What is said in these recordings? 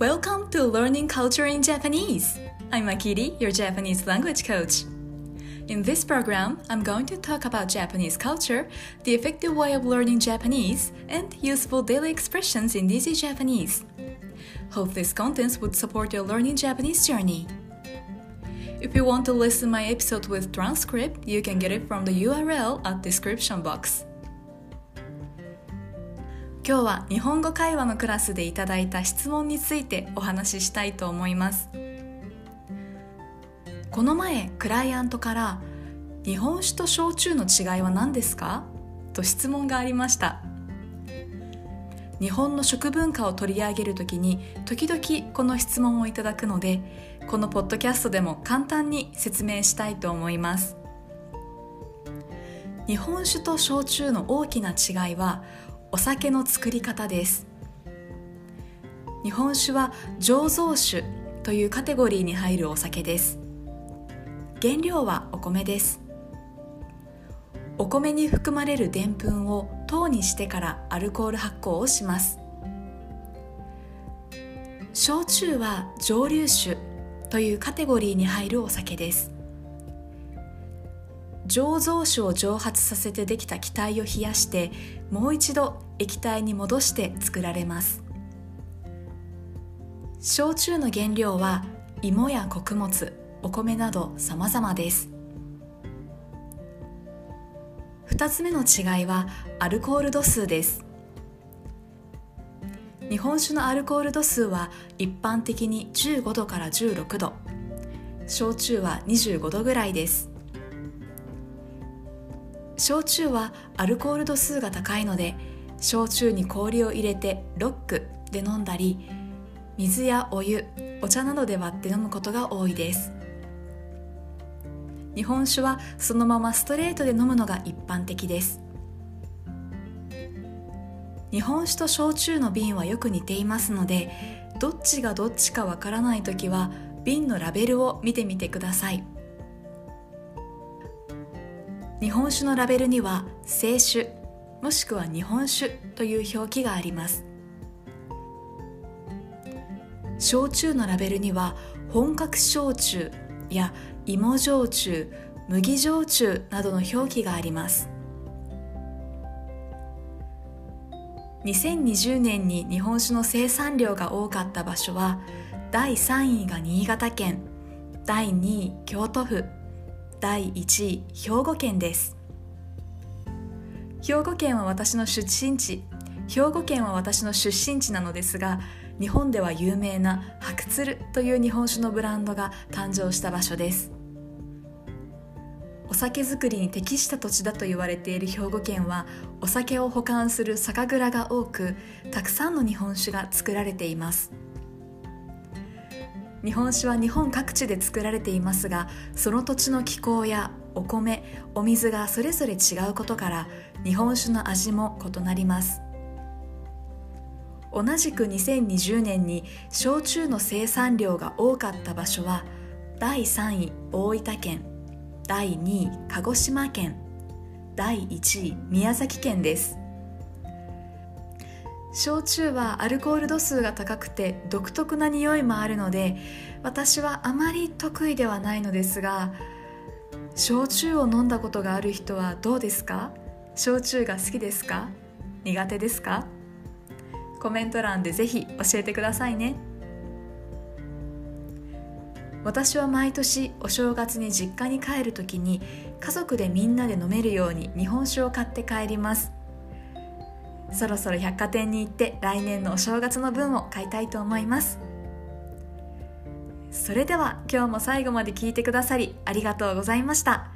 Welcome to Learning Culture in Japanese. I'm Akiri, your Japanese language coach. In this program, I'm going to talk about Japanese culture, the effective way of learning Japanese, and useful daily expressions in easy Japanese. Hope this contents would support your learning Japanese journey. If you want to listen my episode with transcript, you can get it from the URL at description box. 今日は日本語会話のクラスでいただいた質問についてお話ししたいと思います。この前クライアントから「日本酒と焼酎の違いは何ですか?」と質問がありました。日本の食文化を取り上げるときに時々この質問をいただくのでこのポッドキャストでも簡単に説明したいと思います。日本酒と焼酎の大きな違いはお酒の作り方です。日本酒は醸造酒というカテゴリーに入るお酒です。原料はお米です。お米に含まれるでんぷんを糖にしてからアルコール発酵をします。焼酎は蒸留酒というカテゴリーに入るお酒です。醸造酒を蒸発させてできた気体を冷やしてもう一度液体に戻して作られます。焼酎の原料は芋や穀物お米など様々です。2つ目の違いはアルコール度数です。日本酒のアルコール度数は一般的に15度から16度。焼酎は25度ぐらいです。焼酎はアルコール度数が高いので焼酎に氷を入れてロックで飲んだり水やお湯お茶などで割って飲むことが多いです。日本酒はそのままストレートで飲むのが一般的です。日本酒と焼酎の瓶はよく似ていますのでどっちがどっちかわからない時は瓶のラベルを見てみてください。日本酒のラベルには清酒もしくは日本酒という表記があります。焼酎のラベルには本格焼酎や芋焼酎麦焼酎などの表記があります。2020年に日本酒の生産量が多かった場所は第3位が新潟県第2位京都府第1位兵庫県です。兵庫県は私の出身地。兵庫県は私の出身地なのですが日本では有名な白鶴という日本酒のブランドが誕生した場所です。お酒造りに適した土地だと言われている兵庫県はお酒を保管する酒蔵が多くたくさんの日本酒が作られています。日本酒は日本各地で作られていますがその土地の気候やお米お水がそれぞれ違うことから日本酒の味も異なります。同じく2020年に焼酎の生産量が多かった場所は第3位大分県第2位鹿児島県第1位宮崎県です。焼酎はアルコール度数が高くて独特な匂いもあるので私はあまり得意ではないのですが焼酎を飲んだことがある人はどうですか？焼酎が好きですか？苦手ですか？コメント欄でぜひ教えてくださいね。私は毎年お正月に実家に帰る時に家族でみんなで飲めるように日本酒を買って帰ります。そろそろ百貨店に行って来年のお正月の分を買いたいと思います。それでは今日も最後まで聞いてくださりありがとうございました。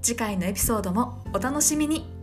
次回のエピソードもお楽しみに。